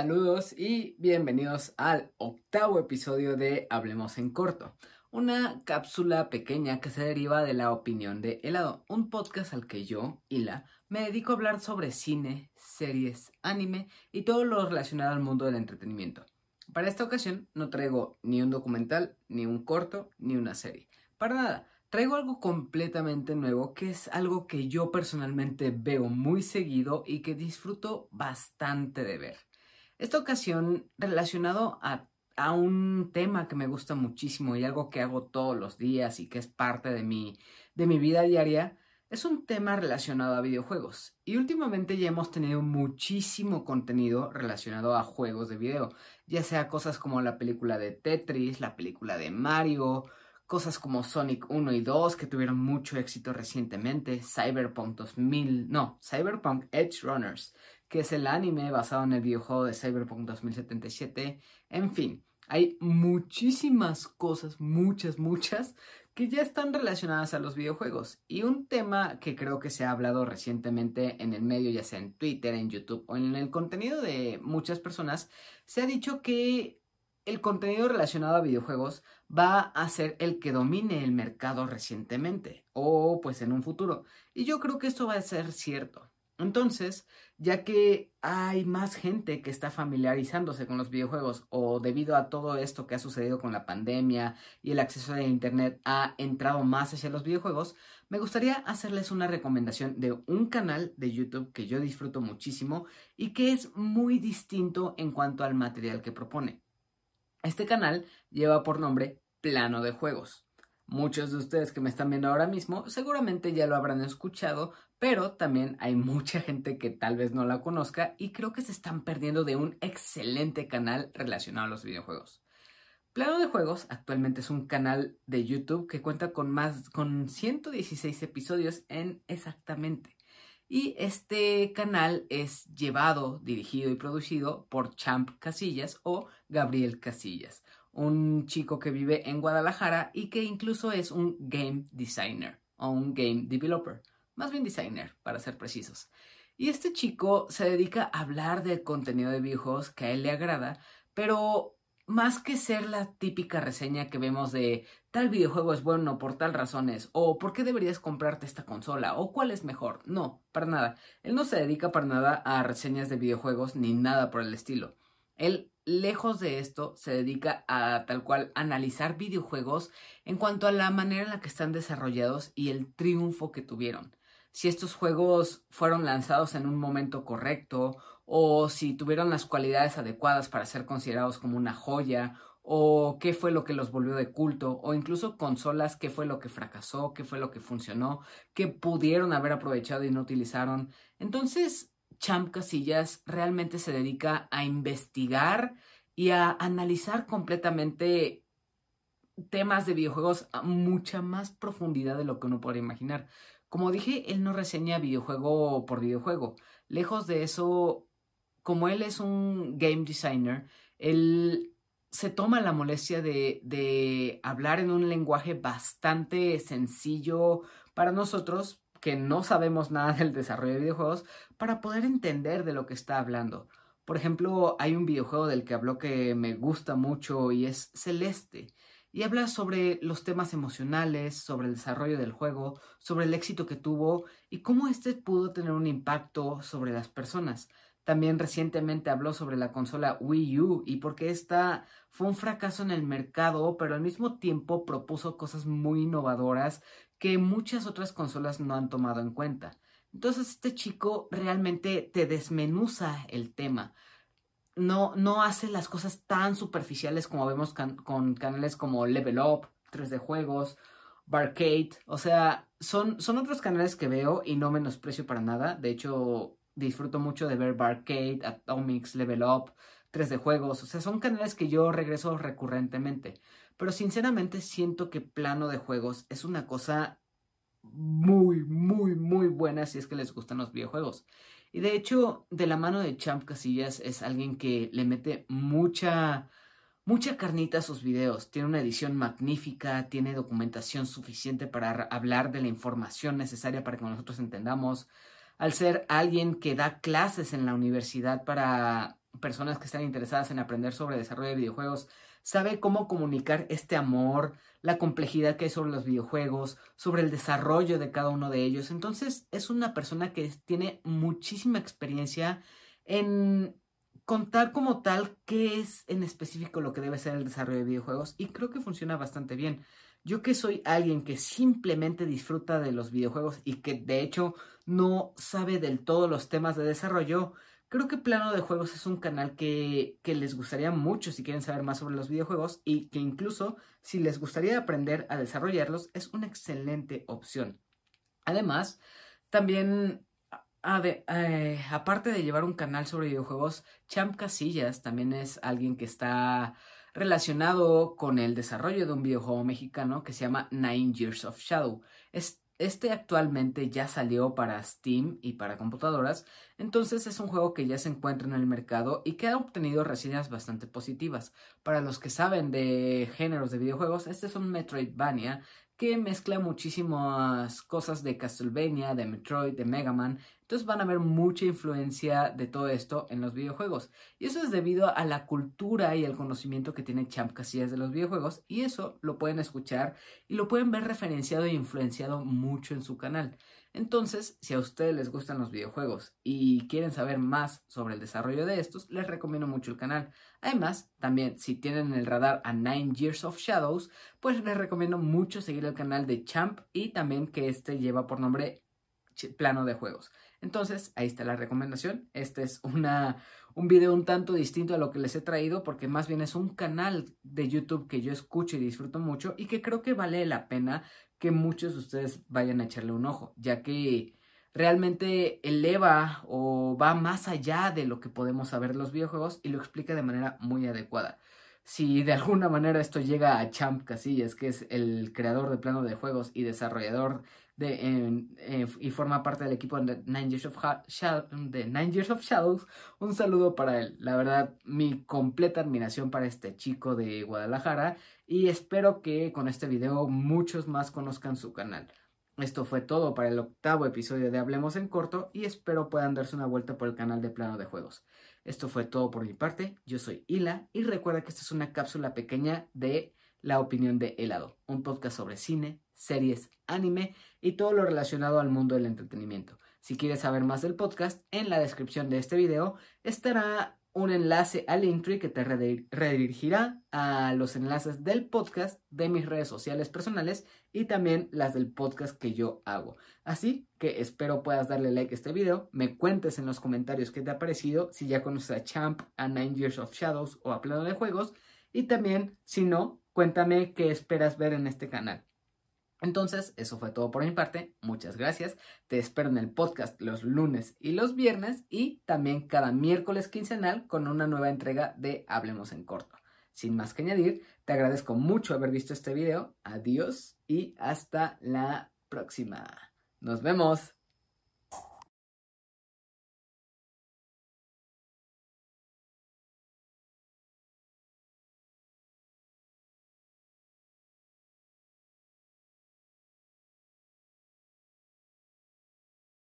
Saludos y bienvenidos al octavo episodio de Hablemos en Corto, una cápsula pequeña que se deriva de la opinión de Helado, un podcast al que yo, Hila, me dedico a hablar sobre cine, series, anime y todo lo relacionado al mundo del entretenimiento. Para esta ocasión no traigo ni un documental, ni un corto, ni una serie. Para nada, traigo algo completamente nuevo que es algo que yo personalmente veo muy seguido y que disfruto bastante de ver. Esta ocasión relacionado a, un tema que me gusta muchísimo y algo que hago todos los días y que es parte de mi, de mi vida diaria, es un tema relacionado a videojuegos. Y últimamente ya hemos tenido muchísimo contenido relacionado a juegos de video, ya sea cosas como la película de Tetris, la película de Mario, cosas como Sonic 1 y 2 que tuvieron mucho éxito recientemente, Cyberpunk 2000, no, Cyberpunk Edge Runners, que es el anime basado en el videojuego de Cyberpunk 2077. En fin, hay muchísimas cosas, muchas, muchas, que ya están relacionadas a los videojuegos. Y un tema que creo que se ha hablado recientemente en el medio, ya sea en Twitter, en YouTube o en el contenido de muchas personas, se ha dicho que el contenido relacionado a videojuegos va a ser el que domine el mercado recientemente o pues en un futuro. Y yo creo que esto va a ser cierto. Entonces, ya que hay más gente que está familiarizándose con los videojuegos o debido a todo esto que ha sucedido con la pandemia y el acceso a Internet ha entrado más hacia los videojuegos, me gustaría hacerles una recomendación de un canal de YouTube que yo disfruto muchísimo y que es muy distinto en cuanto al material que propone. Este canal lleva por nombre Plano de Juegos. Muchos de ustedes que me están viendo ahora mismo seguramente ya lo habrán escuchado, pero también hay mucha gente que tal vez no la conozca y creo que se están perdiendo de un excelente canal relacionado a los videojuegos. Plano de Juegos actualmente es un canal de YouTube que cuenta con más con 116 episodios en exactamente. Y este canal es llevado, dirigido y producido por Champ Casillas o Gabriel Casillas, un chico que vive en Guadalajara y que incluso es un game designer o un game developer, más bien designer para ser precisos. Y este chico se dedica a hablar del contenido de videojuegos que a él le agrada, pero más que ser la típica reseña que vemos de tal videojuego es bueno por tal razones, o por qué deberías comprarte esta consola, o cuál es mejor. No, para nada. Él no se dedica para nada a reseñas de videojuegos ni nada por el estilo. Él, lejos de esto, se dedica a tal cual analizar videojuegos en cuanto a la manera en la que están desarrollados y el triunfo que tuvieron. Si estos juegos fueron lanzados en un momento correcto o si tuvieron las cualidades adecuadas para ser considerados como una joya o qué fue lo que los volvió de culto o incluso consolas, qué fue lo que fracasó, qué fue lo que funcionó, qué pudieron haber aprovechado y no utilizaron. Entonces, Champ Casillas realmente se dedica a investigar y a analizar completamente temas de videojuegos a mucha más profundidad de lo que uno podría imaginar. Como dije, él no reseña videojuego por videojuego. Lejos de eso, como él es un game designer, él se toma la molestia de, hablar en un lenguaje bastante sencillo para nosotros, que no sabemos nada del desarrollo de videojuegos para poder entender de lo que está hablando. Por ejemplo, hay un videojuego del que habló que me gusta mucho y es Celeste. Y habla sobre los temas emocionales, sobre el desarrollo del juego, sobre el éxito que tuvo y cómo este pudo tener un impacto sobre las personas. También recientemente habló sobre la consola Wii U y por qué esta fue un fracaso en el mercado, pero al mismo tiempo propuso cosas muy innovadoras que muchas otras consolas no han tomado en cuenta. Entonces este chico realmente te desmenuza el tema. No, no hace las cosas tan superficiales como vemos con canales como Level Up, 3D Juegos, Barcade. O sea, son, son otros canales que veo y no menosprecio para nada. De hecho, disfruto mucho de ver Barcade, Atomics, Level Up, 3D Juegos. O sea, son canales que yo regreso recurrentemente. Pero sinceramente siento que plano de juegos es una cosa muy, muy, muy buena si es que les gustan los videojuegos. Y de hecho, de la mano de Champ Casillas es alguien que le mete mucha, mucha carnita a sus videos. Tiene una edición magnífica, tiene documentación suficiente para hablar de la información necesaria para que nosotros entendamos. Al ser alguien que da clases en la universidad para personas que están interesadas en aprender sobre desarrollo de videojuegos, sabe cómo comunicar este amor, la complejidad que hay sobre los videojuegos, sobre el desarrollo de cada uno de ellos. Entonces es una persona que tiene muchísima experiencia en contar como tal qué es en específico lo que debe ser el desarrollo de videojuegos y creo que funciona bastante bien. Yo que soy alguien que simplemente disfruta de los videojuegos y que de hecho no sabe del todo los temas de desarrollo, Creo que Plano de Juegos es un canal que, les gustaría mucho si quieren saber más sobre los videojuegos y que incluso si les gustaría aprender a desarrollarlos es una excelente opción. Además, también, eh, aparte de llevar un canal sobre videojuegos, Champ Casillas también es alguien que está relacionado con el desarrollo de un videojuego mexicano que se llama Nine Years of Shadow. Este actualmente ya salió para Steam y para computadoras, entonces es un juego que ya se encuentra en el mercado y que ha obtenido reseñas bastante positivas. Para los que saben de géneros de videojuegos, este es un Metroidvania que mezcla muchísimas cosas de Castlevania, de Metroid, de Mega Man. Entonces van a ver mucha influencia de todo esto en los videojuegos. Y eso es debido a la cultura y el conocimiento que tiene Champ Casillas de los videojuegos. Y eso lo pueden escuchar y lo pueden ver referenciado e influenciado mucho en su canal. Entonces, si a ustedes les gustan los videojuegos y quieren saber más sobre el desarrollo de estos, les recomiendo mucho el canal. Además, también si tienen el radar a Nine Years of Shadows, pues les recomiendo mucho seguir el canal de Champ y también que este lleva por nombre Plano de Juegos. Entonces, ahí está la recomendación. Este es una, un video un tanto distinto a lo que les he traído porque más bien es un canal de YouTube que yo escucho y disfruto mucho y que creo que vale la pena que muchos de ustedes vayan a echarle un ojo, ya que realmente eleva o va más allá de lo que podemos saber los videojuegos y lo explica de manera muy adecuada. Si de alguna manera esto llega a Champ Casillas, que es el creador de plano de juegos y desarrollador y forma parte del equipo de Nine, of de Nine Years of Shadows, un saludo para él. La verdad, mi completa admiración para este chico de Guadalajara y espero que con este video muchos más conozcan su canal. Esto fue todo para el octavo episodio de Hablemos en Corto y espero puedan darse una vuelta por el canal de Plano de Juegos. Esto fue todo por mi parte, yo soy Hila y recuerda que esta es una cápsula pequeña de La opinión de helado, un podcast sobre cine, series, anime y todo lo relacionado al mundo del entretenimiento. Si quieres saber más del podcast, en la descripción de este video estará un enlace al Linktree que te redirigirá a los enlaces del podcast de mis redes sociales personales y también las del podcast que yo hago. Así que espero puedas darle like a este video, me cuentes en los comentarios qué te ha parecido, si ya conoces a Champ, a Nine Years of Shadows o a Plano de Juegos y también, si no, cuéntame qué esperas ver en este canal. Entonces, eso fue todo por mi parte. Muchas gracias. Te espero en el podcast los lunes y los viernes y también cada miércoles quincenal con una nueva entrega de Hablemos en Corto. Sin más que añadir, te agradezco mucho haber visto este video. Adiós y hasta la próxima. Nos vemos.